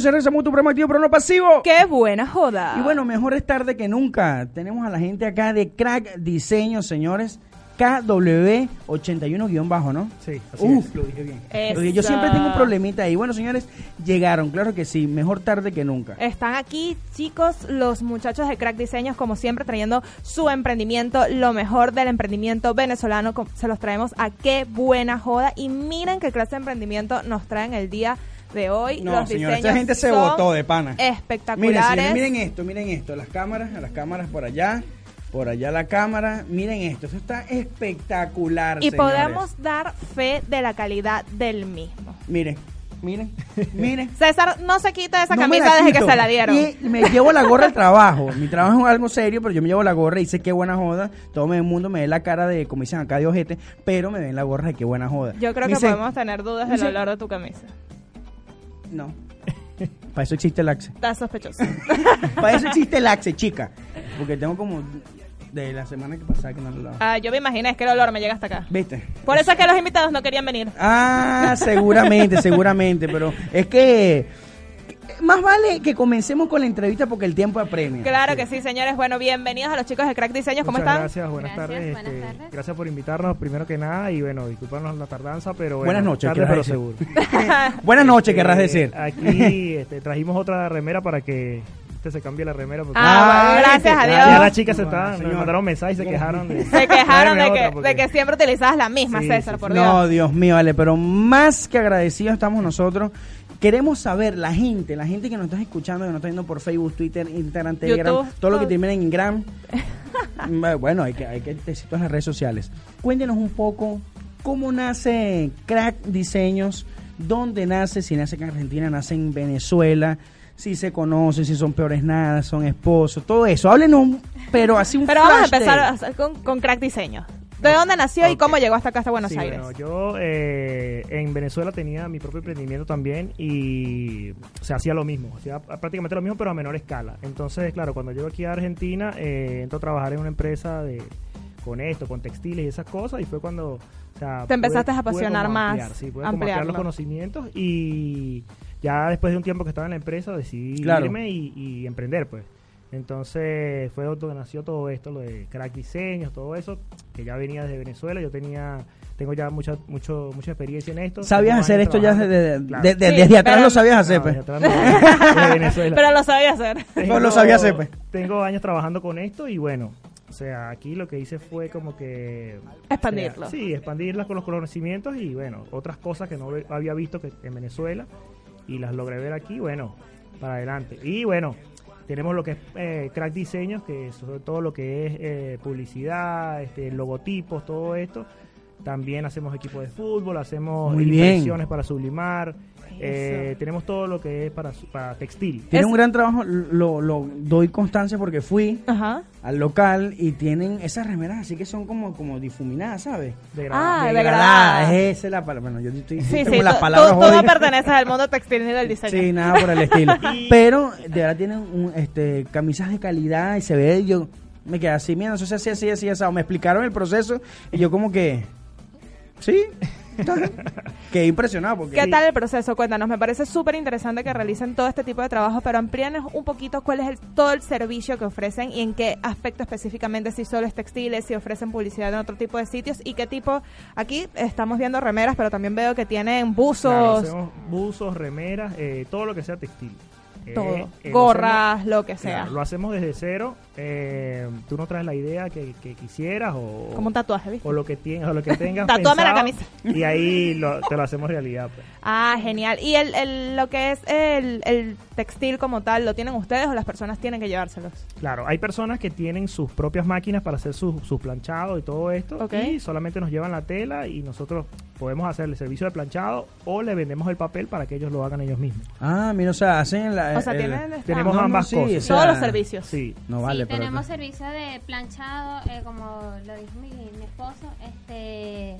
Bueno, señores, somos tu programa activo, pero no pasivo. ¡Qué buena joda! Y bueno, mejor es tarde que nunca. Tenemos a la gente acá de Crack Diseño, señores. KW81-bajo, ¿no? Sí, así Uf, es. lo dije bien. Yo siempre tengo un problemita ahí. Bueno, señores, llegaron, claro que sí. Mejor tarde que nunca. Están aquí, chicos, los muchachos de Crack Diseños, como siempre, trayendo su emprendimiento, lo mejor del emprendimiento venezolano. Se los traemos a qué buena joda. Y miren qué clase de emprendimiento nos traen el día de hoy. No, los señores, diseños esta gente se botó de pana. Miren, Espectaculares. señores, miren esto, miren esto. Las cámaras, las cámaras por allá. Por allá la cámara. Miren esto. Esto está espectacular, y señores. podemos dar fe de la calidad del mismo. Miren, miren, miren. César no se quita esa No camisa desde que se la dieron. Y me llevo la gorra al trabajo. Mi trabajo es algo serio, pero yo me llevo la gorra y sé qué buena joda. Todo el mundo me ve la cara de, como dicen acá, de ojete, pero me ven la gorra de qué buena joda. Yo creo Me que dicen, podemos tener dudas del olor de tu camisa. No. Para eso existe el Axe. Está sospechoso. Para eso existe el Axe, chica. Porque tengo como de la semana que pasada que no lo. Ah, yo me imaginé, es que el olor me llega hasta acá. ¿Viste? Por eso es que los invitados no querían venir. Ah, seguramente, seguramente, pero es que más vale que comencemos con la entrevista porque el tiempo apremia. Claro que sí, señores. Bueno, bienvenidos a los chicos de Crack Diseños. ¿Cómo Muchas están? Gracias, buenas Gracias, tardes. buenas este, tardes. Gracias por invitarnos, primero que nada, y bueno, disculparnos la tardanza, pero bueno, Buenas noches, tarde, pero decir. seguro. Buenas noches, Eh, querrás decir. Aquí este, trajimos otra remera para que este se cambie la remera. Porque Ah, bueno, gracias a Dios. ya las chicas se Bueno, estaban, me señor. mandaron mensajes y se quejaron de... Se quejaron de que, porque- de que siempre utilizabas la misma, Sí, César, sí, por. Dios. No, Dios mío, vale, pero más que agradecidos estamos nosotros. Queremos saber, la gente, la gente que nos está escuchando, que nos está viendo por Facebook, Twitter, Instagram, Telegram, todo lo que termina en Gram. Mm, bueno, hay que, hay que todas las redes sociales. Cuéntenos un poco cómo nace Crack Diseños, dónde nace, si nace en Argentina, nace en Venezuela, si se conocen, si son peores nada, son esposos, todo eso. Háblenos, pero así un Pero vamos a empezar a hacer con, con Crack Diseños. ¿De dónde nació y cómo llegó hasta acá, hasta Buenos Sí, Aires? bueno, yo eh, en Venezuela tenía mi propio emprendimiento también y se hacía lo mismo, hacía prácticamente lo mismo pero a menor escala. Entonces, claro, cuando llego aquí a Argentina, eh, entro a trabajar en una empresa de con esto, con textiles y esas cosas y fue cuando... o sea, Te empezaste pude- a apasionar más, ampliar, sí, pude como ampliar ampliarlo. los conocimientos y ya después de un tiempo que estaba en la empresa decidí Claro. irme y, y emprender pues. Entonces fue donde nació todo esto, lo de crack diseños, todo eso, que ya venía desde Venezuela, yo tenía, tengo ya mucha, mucho, mucha experiencia en esto. ¿Sabías Tengo hacer esto ya desde, Claro. de- de- Sí, desde atrás pero- lo sabías hacer, No, pues? desde atrás no, de Venezuela. Pero lo sabía hacer. No lo sabía hacer, pues. Tengo años trabajando con esto y bueno, o sea, aquí lo que hice fue como que... Expandirlo. o sea, sí, expandirlas con los conocimientos y bueno, otras cosas que no había visto que en Venezuela y las logré ver aquí, bueno, para adelante. Y bueno, tenemos lo que es eh, Crack Diseños, que sobre todo lo que es eh, publicidad, este, logotipos, todo esto. También hacemos equipos de fútbol, hacemos Muy bien. para sublimar. eh, tenemos todo lo que es para, para textil. Tiene un gran trabajo, lo, lo doy constancia porque fui Ajá. al local y tienen esas remeras así que son como, como difuminadas, ¿sabes? Degradado. Ah, Degradadas, degradadas. esa es la palabra. Bueno, yo estoy Sí, sí, las tú, palabras tú- tú no jodidas. perteneces al mundo textil ni del diseño. Sí, nada por el estilo. Pero de verdad tienen un, este, camisas de calidad y se ve, yo me quedé así, mira, eso se hacía así, así, así. Me explicaron el proceso y yo como que, sí, quedé impresionado porque... ¿Qué tal el proceso? Cuéntanos, me parece súper interesante que realicen todo este tipo de trabajo, pero amplíanos un poquito cuál es el, todo el servicio que ofrecen y en qué aspecto específicamente, si solo es textiles, si ofrecen publicidad en otro tipo de sitios y qué tipo, aquí estamos viendo remeras, pero también veo que tienen buzos, Claro, hacemos buzos, remeras, eh, todo lo que sea textil. Eh, todo, eh, lo gorras, hacemos- lo que sea. claro, lo hacemos desde cero. Eh, tú no traes la idea que, que quisieras o, Como un tatuaje, ¿viste? o lo que tienes o lo que tengas Tatúame la camisa. y ahí lo- te lo hacemos realidad pues. Ah, genial. ¿Y el, el- lo que es el, el textil como tal, lo tienen ustedes o las personas tienen que llevárselos? claro hay personas que tienen sus propias máquinas para hacer sus sus planchados y todo esto Ok. y solamente nos llevan la tela y nosotros podemos hacer el servicio de planchado o le vendemos el papel para que ellos lo hagan ellos mismos Ah, mira, o sea, hacen la... O sea, el- tienen tenemos no, no, ambas sí, cosas. o sea, todos los servicios. sí No vale, pero... tenemos servicio de planchado, eh, como lo dijo mi, mi esposo, este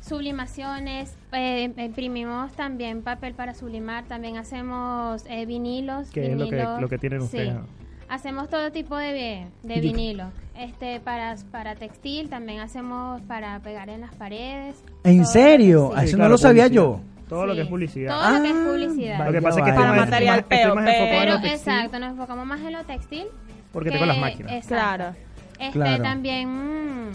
sublimaciones, eh, imprimimos también papel para sublimar, también hacemos eh, vinilos, Que es lo que- vinilos, lo que tienen sí. ustedes. Hacemos todo tipo de, de vinilo. Este para para textil también hacemos para pegar en las paredes. ¿En serio? eso, sí. Eso claro, no lo sabía publicidad. yo. Todo lo que es publicidad. Todo lo que es Ah, publicidad. Lo que pasa es que más, Material en Pero exacto, nos enfocamos más en lo textil. Porque que- tengo las máquinas. exacto. Claro. Este Claro. también. mm,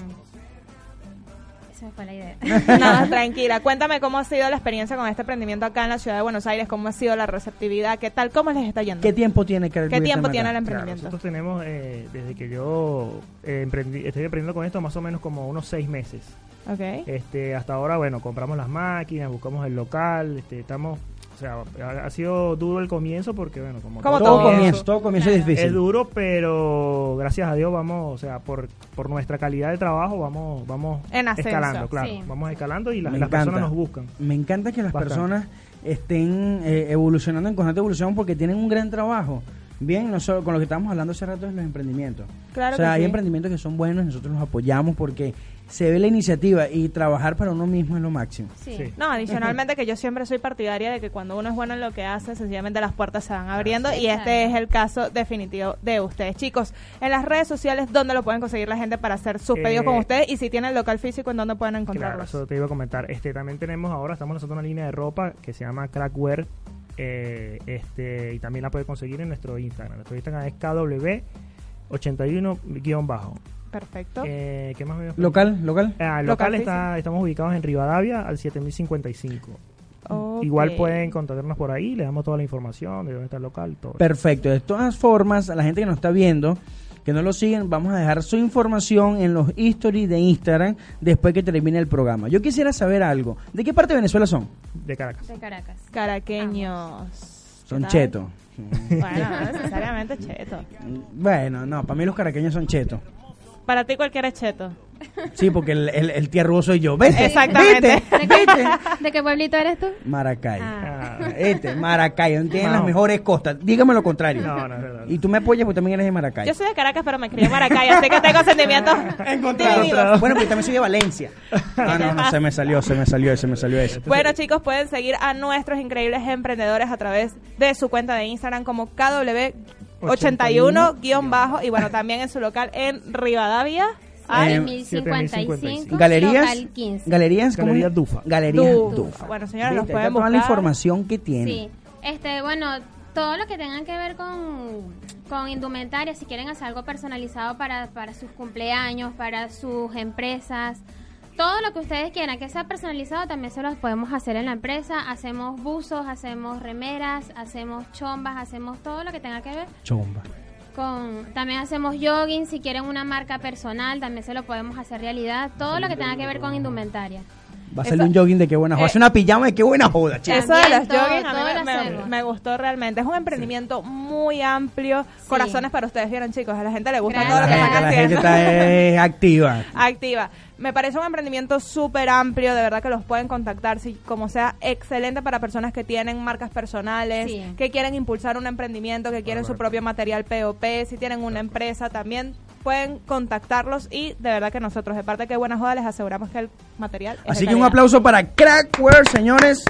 se me fue la idea. No, tranquila. Cuéntame cómo ha sido la experiencia con este emprendimiento acá en la ciudad de Buenos Aires, cómo ha sido la receptividad, qué tal, cómo les está yendo. ¿Qué tiempo tiene que ¿Qué tiempo tiene el Claro, emprendimiento? nosotros tenemos, eh, desde que yo eh, emprendí, estoy emprendiendo con esto, más o menos como unos seis meses. Ok. Este, hasta ahora, bueno, compramos las máquinas, buscamos el local, este, estamos, sea, ha, sido duro el comienzo porque, bueno, como, Todo todo. comienzo, todo comienzo es difícil. es duro, pero gracias a Dios vamos, o sea, por, por nuestra calidad de trabajo vamos, vamos En ascenso. escalando, claro, Sí. vamos escalando y la- las encanta. personas nos buscan. Me encanta que las Bastante. personas estén eh, evolucionando en constante evolución porque tienen un gran trabajo. Bien, no solo con lo que estábamos hablando hace rato es los emprendimientos. Claro o sea, que hay sí. emprendimientos que son buenos, nosotros los apoyamos porque se ve la iniciativa y trabajar para uno mismo es lo máximo. Sí. Sí. No, adicionalmente que yo siempre soy partidaria de que cuando uno es bueno en lo que hace, sencillamente las puertas se van abriendo y este es el caso definitivo de ustedes. Chicos, en las redes sociales, ¿dónde lo pueden conseguir la gente para hacer sus Eh, pedidos con ustedes? Y si tienen local físico, ¿en dónde pueden Claro, encontrarlos? eso te iba a comentar. Este, también tenemos ahora, estamos lanzando una línea de ropa que se llama Crackwear. eh, este, y también la puede conseguir en nuestro Instagram. Nuestro Instagram es KW81-bajo. Perfecto. Eh, ¿Qué más me Local, local. Ah, Local local está, estamos ubicados en Rivadavia al 7055. Ok. Igual pueden contactarnos por ahí, le damos toda la información de dónde está el local, todo. Perfecto. De todas formas, a la gente que nos está viendo, que no lo siguen, vamos a dejar su información en los stories de Instagram después que termine el programa. Yo quisiera saber algo. ¿De qué parte de Venezuela son? de Caracas. De Caracas. Caraqueños. Son chetos. Bueno, no necesariamente cheto. Bueno, no, para mí los caraqueños son chetos. Para ti cualquiera es cheto. Sí, porque el, el, el tierrudo soy yo. Vete, Exactamente. vete, vete. ¿De qué pueblito eres tú? Maracay. Ah. Este, Maracay, donde tienen las mejores costas. Dígame lo contrario. No, no, es verdad. Y tú me apoyas porque también eres de Maracay. Yo soy de Caracas, pero me crié en Maracay, así que tengo sentimientos divididos. Bueno, pues también soy de Valencia. Ah, no, no, se me salió, se me salió, se me salió eso. Bueno, chicos, pueden seguir a nuestros increíbles emprendedores a través de su cuenta de Instagram como KW81-bajo y bueno, también en su local en Rivadavia. Eh, Al 1055. Galerías, Local 15. galerías, ¿cómo Galería? Dufa. Galerías Dufa. Dufa. Bueno, señores, Viste, pueden está toda la buscar. información que tiene. Sí. Este, bueno, todo lo que tengan que ver con, con indumentaria, si quieren hacer algo personalizado para, para sus cumpleaños, para sus empresas, todo lo que ustedes quieran que sea personalizado también se los podemos hacer en la empresa. Hacemos buzos, hacemos remeras, hacemos chombas, hacemos todo lo que tenga que ver Chomba. con... También hacemos jogging, si quieren una marca personal, también se lo podemos hacer realidad. Todo lo que tenga que ver con indumentaria. Va a salir un jogging de qué buena joda. Eh, una pijama de qué buena joda, chicos. Eso de los todo- jogging a mí me- gustó realmente. Es un emprendimiento muy amplio. Corazones para ustedes, vieron chicos. A la gente le gusta todo lo La que están gente, la gente haciendo. está eh, activa. activa. Me parece un emprendimiento súper amplio, de verdad que los pueden contactar, si, como sea excelente para personas que tienen marcas personales, Sí. que quieren impulsar un emprendimiento, que quieren su propio material POP, si tienen una empresa también pueden contactarlos y de verdad que nosotros, de parte de que buena joda, les aseguramos que el material es de Así que un aplauso para Crackware, señores.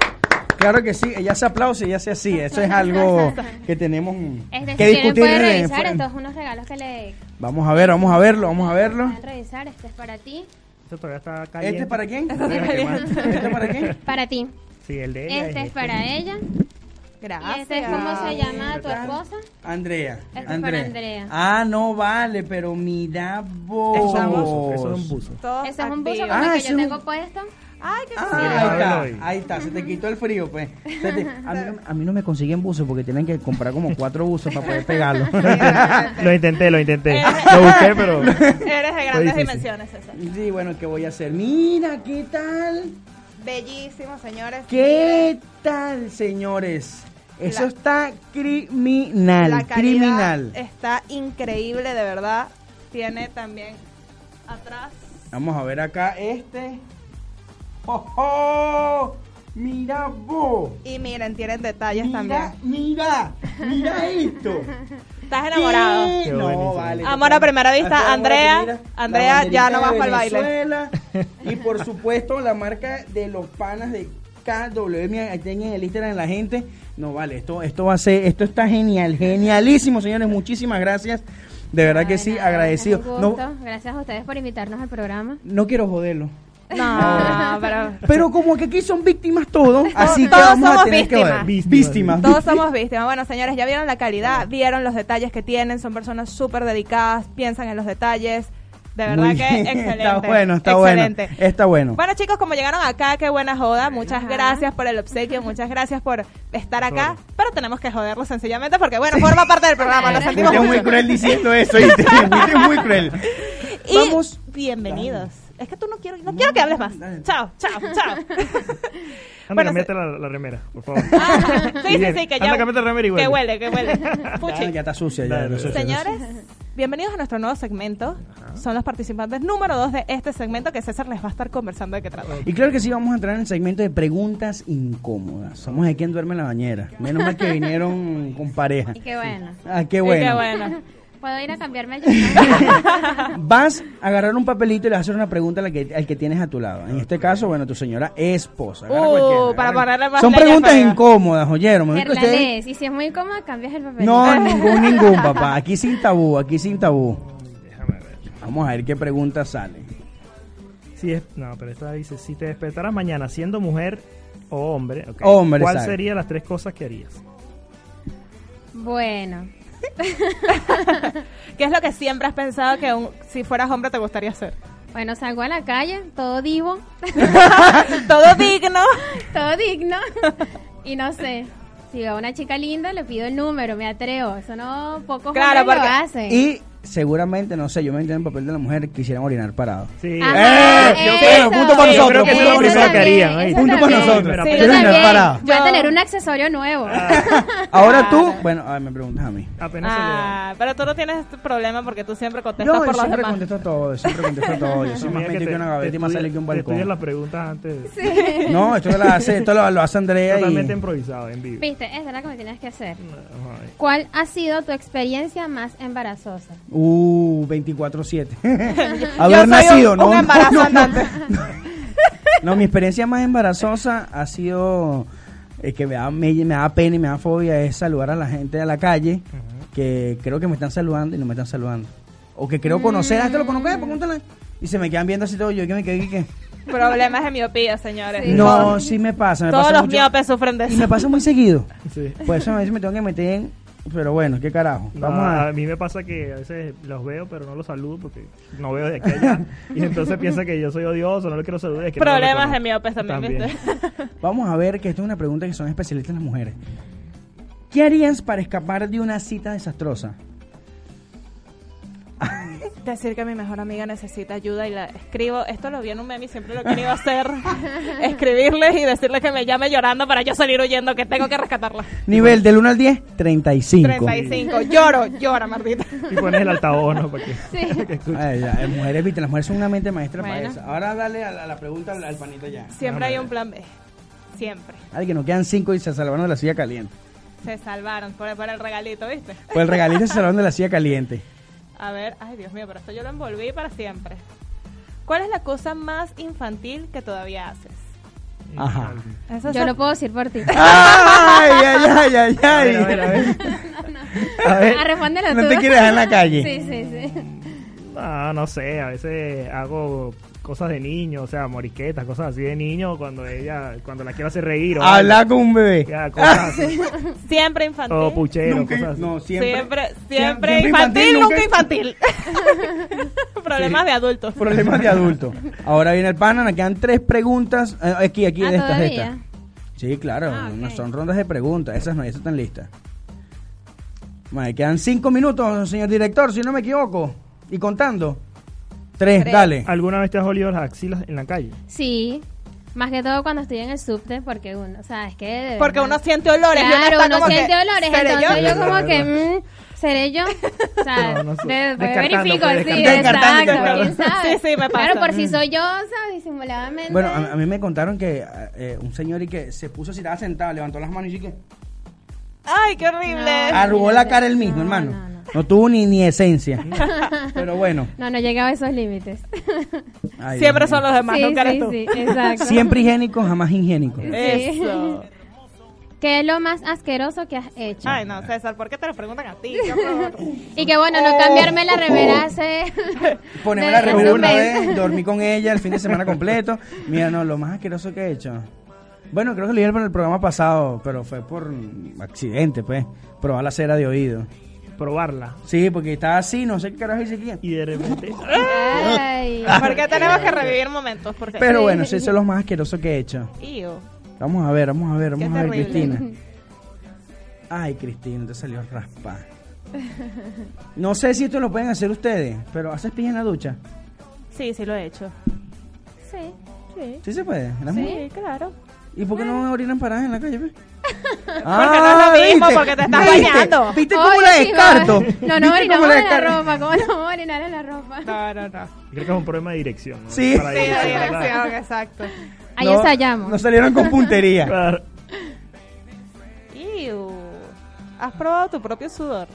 Claro que sí, ella se aplaude y hace así. Eso es algo que tenemos Este, que si quieren discutir. pueden eh, revisar fuera- estos unos regalos que le Vamos a ver, vamos a verlo, vamos a verlo. revisar. Este es para ti. Esto todavía está caliente. ¿Este es para quién? ¿Este es para quién? Para ti. Sí, el de ella. Este es para ella. Gracias. ¿Y este es cómo se llama tu esposa? Andrea. Este es para Andrea. Ah, no vale, pero mira vos. Eso es un buzo. Eso es un buzo. Como Ah, el que yo un- tengo puesto. Ay, qué Ah, ahí está, ahí está, se te quitó el frío, pues. Te- a, mí, no- a mí no me consiguen buzos porque tienen que comprar como cuatro buzos para poder pegarlo. Lo intenté, lo intenté. Lo busqué, pero. Eres de grandes dimensiones, César. sí, bueno, ¿qué voy a hacer? Mira, ¿qué tal? Bellísimo, señores. ¿Qué tal, señores? Eso La- está criminal, La calidad criminal. está increíble, de verdad. Tiene también atrás. Vamos a ver acá este. ¡Oh, oh! Mira vos. Y miren, tienen detalles Mira, también. mira, mira esto. Estás enamorado. No, vale. Amor a primera vista, Andrea. mira, Andrea ya no va para el baile. Y por supuesto, la marca de los panas de KW. Ahí tienen el Instagram la gente. No, vale, esto, esto va a ser, esto está genial, genialísimo, señores. Muchísimas gracias. De verdad que sí, Nada, agradecido. No. Gracias a ustedes por invitarnos al programa. no quiero joderlo. No, pero Pero como que aquí son víctimas todos, así que todos vamos a somos tener que víctimas. joder. Víctimas. Víctimas. todos somos víctimas. Bueno, señores, ya vieron la calidad, vieron los detalles que tienen, son personas súper dedicadas, piensan en los detalles. De verdad Muy que bien. excelente. Está bueno, está excelente. bueno. Está bueno. Bueno, chicos, como llegaron acá, qué buena joda. Muchas gracias por el obsequio, muchas gracias por estar acá. Pero tenemos que joderlo sencillamente porque, bueno, forma parte del programa. Lo sentimos Fuiste muy cruel diciendo eso. Y Vamos. bienvenidos. Es que tú no quiero, no quiero que hables más. Chao, chao, chao. Anda, Bueno, cambiate la, la remera, por favor. Ah, sí, sí, sí, que Anda, ya. cámbiate la remera y Que huele. huele, que huele. Fuchi. Ya, ya está sucia, ya. Dale, sucia. Señores, bienvenidos a nuestro nuevo segmento. Son los participantes número dos de este segmento que César les va a estar conversando de qué trata. Y claro que sí, vamos a entrar en el segmento de preguntas incómodas. Somos de quien duerme en la bañera. Menos mal que vinieron con pareja. Y qué bueno. Ah, qué Y bueno. qué bueno. ¿Puedo ir a cambiarme el Vas a agarrar un papelito y le vas a hacer una pregunta al que, al que tienes a tu lado. En este caso, bueno, tu señora esposa. Uh, para agarra- más Son preguntas fuego. incómodas, oyeron. Ustedes- y si es muy incómodo, cambias el papel. No, ningún, ningún, papá. Aquí sin tabú, aquí sin tabú. Vamos a ver qué pregunta sale. Si es, no, pero esta dice, si te despertaras mañana siendo mujer o hombre, ok, Hombre, ¿cuál serían las tres cosas que harías? Bueno, ¿Qué es lo que siempre has pensado que un- si fueras hombre te gustaría hacer? bueno, salgo a la calle, todo divo, Todo digno. todo digno. y no sé, si veo a una chica linda, le pido el número, me atrevo. Eso no, pocos Claro, hombres lo porque- hacen. Y seguramente, no sé, yo me entiendo en el papel de la mujer, quisieran orinar parado. Sí, Ajá, ¡Eh! Yo creo, punto para yo nosotros, creo que eso es lo para primero nosotros. que harían, también, ¿eh? eso Punto para nosotros. Yo Sí, Quiero yo orinar parado. Voy a Yo- tener un accesorio nuevo. Ahora tú, bueno, a ver, me preguntas a mí. apenas se Ah, pero tú no tienes este problema porque tú siempre contestas Yo, por los siempre demás. contesto todo, siempre contesto todo. Yo soy más metido que una gaveta y más salido que un te estudias balcón. las preguntas antes. No, esto lo hace, esto lo, lo hace Andrea Totalmente y... improvisado, en vivo. Viste, esta es la que me tienes que hacer. ¿Cuál ha sido tu experiencia más embarazosa? Uh, 24-7. Yo Haber soy nacido, un, ¿no? un embarazo no, no, andante. No, mi experiencia más embarazosa ha sido eh, que me da, me, me da pena y me da fobia es saludar a la gente de la calle que creo que me están saludando y no me están saludando. O que creo conocer, ah, ¿te lo conozco? Eh, pregúntale. Y se me quedan viendo así todo yo, que me quedé que Problemas de miopía, señores. Sí. No, sí me pasa, me Todos pasa los mucho. miopes sufren de Y eso. me pasa muy seguido. Sí. Por eso a veces me tengo que meter en... Pero bueno, qué carajo. No, a... a... mí me pasa que a veces los veo, pero no los saludo porque no veo de aquí a allá. y entonces piensa que yo soy odioso, no le quiero saludar. es que no lo Problemas de miopes también, ¿viste? Vamos a ver que esto es una pregunta que son especialistas las mujeres. ¿Qué harías para escapar de una cita desastrosa? Decir que mi mejor amiga necesita ayuda y la escribo. Esto lo vi en un meme y siempre lo he querido hacer. Escribirles y decirle que me llame llorando para yo salir huyendo, que tengo que rescatarla. Nivel del 1 al 10, 35. 35. Lloro, llora, Martita. Y pones el altavoz, ¿no? Para que- Sí. Ay, ya, las mujeres, viste, las mujeres son una mente maestra para eso. Ahora dale a la, a la pregunta al, al panito ya. Siempre hay un plan B. Siempre. Ay, que nos quedan 5 y se salvaron de la silla caliente. Se salvaron por, por el regalito, ¿viste? Pues el regalito se salvaron de la silla caliente. A ver, ay Dios mío, pero esto yo lo envolví para siempre. ¿Cuál es la cosa más infantil que todavía haces? Ajá. Eso Yo lo puedo decir por ti. Ay, ay, ay, ay, A ay. ver, a ver, a ver. A ver, Ah, respóndelo no tú. te quieres dejar en la calle. Sí, sí, sí. No, no sé, a veces hago cosas de niño, o sea, moriquetas, cosas así de niño cuando ella, cuando la quiero hacer reír. o Habla algo. con un bebé. Ya, cosas así. Siempre infantil. O puchero, Nunca- cosas así. no, siempre. siempre, siempre, siempre infantil, infantil, nunca infantil. Problemas de adultos. Problemas de adulto. Ahora viene el pana, nos quedan tres preguntas. Eh, aquí, aquí, Ah, de estas, estas. Sí, claro, Ah, son rondas de preguntas. Esas no, esas están listas. Me quedan cinco minutos, señor director, si no me equivoco. Y contando. Tres, Tres. dale. ¿Alguna vez te has olido las axilas en la calle? Sí. Más que todo cuando estoy en el subte, porque uno, o sea, es que... de Porque verdad- uno siente olores. y Claro, está uno como que, siente olores, ¿seré entonces yo? yo, como que, mm, ¿seré yo? O sea, No, no sé. de- de- Descartando, verifico, pues, sí, descartando. exacto, Descartando, quién sabe. Sí, sí, me pasa. Claro, por si soy yo, ¿sabes? Disimuladamente. Bueno, a, a mí me contaron que eh, un señor y que se puso así, estaba sentado, levantó las manos y que Ay, qué horrible. arrugó la cara él mismo, No, hermano. no, no. No tuvo ni, ni esencia. Pero bueno. No, no llegaba a esos límites. Ay, Siempre Dios son los demás, sí, nunca eres sí, tú. sí, exacto. Siempre higiénico, jamás ingénico. Eso. ¿Qué es lo más asqueroso que has hecho? Ay, no, César, ¿por qué te lo preguntan a ti? Y que bueno, no cambiarme la remera hace... Ponerme la remera un una vez, dormí con ella el fin de semana completo. Mira, no, lo más asqueroso que he hecho. Bueno, creo que lo dije en el programa pasado, pero fue por accidente, pues. Probar la cera de oído. Probarla. Sí, porque estaba así, no sé qué carajo hice aquí. Y de repente. Ay. ¿Por qué tenemos que revivir momentos? Porque... Pero bueno, sí, eso es lo más asqueroso que he hecho. Iu. Vamos a ver, vamos a ver, Qué vamos a ver, terrible. Cristina. Ay, Cristina, te salió raspa. No sé si esto lo pueden hacer ustedes, pero ¿haces pija en la ducha? Sí, sí lo he hecho. Sí. Sí. ¿Sí se puede? Sí, claro. ¿Y por qué no orinan paradas en la calle? pues? Porque no es lo mismo, porque te estás ¿Viste? bañando. ¿Viste cómo Oye, la sí, descarto? No, no ¿Viste cómo orinamos la en la descarto? ropa. ¿Cómo no vamos a orinar en la ropa? No, no, no. Creo que es un problema de dirección. ¿no? Sí. Sí, dirección, exacto. Ahí No, ensayamos. Nos salieron con puntería. Claro. Iu. ¿Has probado tu propio sudor?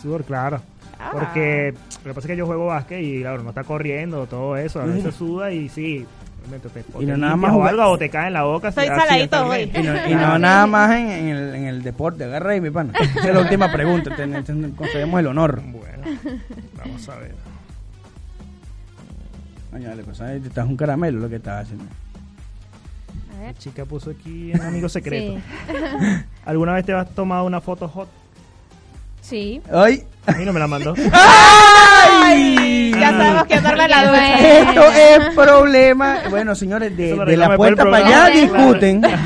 Sudor, claro. Ah. Porque lo que pasa es que yo juego básquet y claro, no está corriendo, todo eso. A veces suda y sí. O Y no nada más o jugar- algo o te cae en la boca. Estoy saladito hoy. Y no, y no nada más en, en el, en el deporte. Agarra ahí, mi pana. Esa es la última pregunta. Te, te- te concedemos el honor. Bueno, vamos a ver. Coño, dale, pues, ¿sabes? Estás un caramelo lo que estás haciendo. A La chica puso aquí un amigo secreto. Sí. ¿Alguna vez te has tomado una foto hot? Sí. ¡Ay! A mí no me la mandó. ¡Ay! Ya sabemos que en la bueno. Esto es problema. Bueno, señores, de, lo la puerta para allá discuten. De La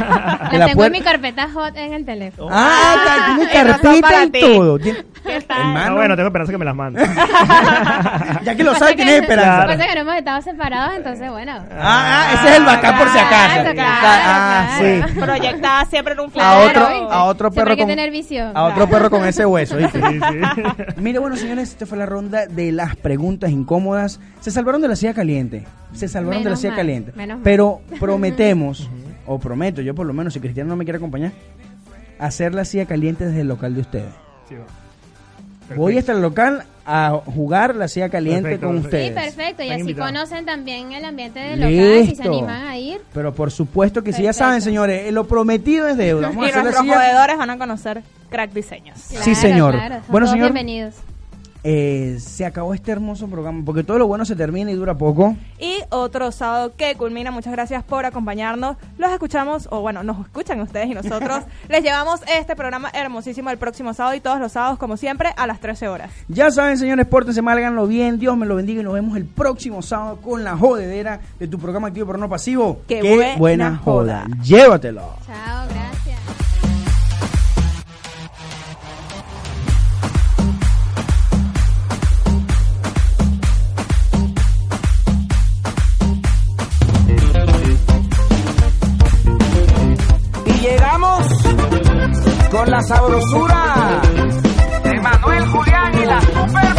la tengo puerta- en mi carpeta hot en el teléfono. Ah, tiene y razón carpeta y todo. Tiene- ¿Qué tal? Hermano. No, bueno, tengo esperanza que me las mande. Ya que lo sabes, que- tienes esperanza. Pasa que no hemos estado separados, entonces bueno. Ah, ah, ese es el bacán por si acaso. Ah, claro. sí. Proyectada siempre en un A flash. otro, ¿viste? a otro perro hay que con, tener visión. a otro perro con ese hueso, ¿viste? Sí, sí. Mire, bueno, señores, esta fue la ronda de las preguntas incómodas. Se salvaron de la silla caliente. Se salvaron de la silla mal, caliente. Pero prometemos, o prometo yo por lo menos, si Cristiano no me quiere acompañar, hacer la silla caliente desde el local de ustedes. Sí, va. Voy hasta el local a jugar la silla caliente Perfecto, con perfecto. Sí, ustedes. perfecto. Y Están así invitados. conocen también el ambiente del local, si se animan a ir. Pero por supuesto que sí, ya Perfecto. saben, señores, eh, lo prometido es deuda. Vamos a Y hacer la nuestros silla. jodedores van a conocer crack diseños. Sí, Claro, señor. claro, son Bueno, todos señor. Bienvenidos. Eh, se acabó este hermoso programa, porque todo lo bueno se termina y dura poco. Y otro sábado que culmina. Muchas gracias por acompañarnos. Los escuchamos, o bueno, nos escuchan ustedes y nosotros. Les llevamos este programa hermosísimo el próximo sábado y todos los sábados, como siempre, a las 13 horas. Ya saben, señores, pórtense mal, háganlo bien. Dios me lo bendiga y nos vemos el próximo sábado con la jodedera de tu programa activo pero no pasivo. Qué buena joda. joda. Llévatelo. Chao, gracias. Y llegamos con la sabrosura de Manuel Julián y la super.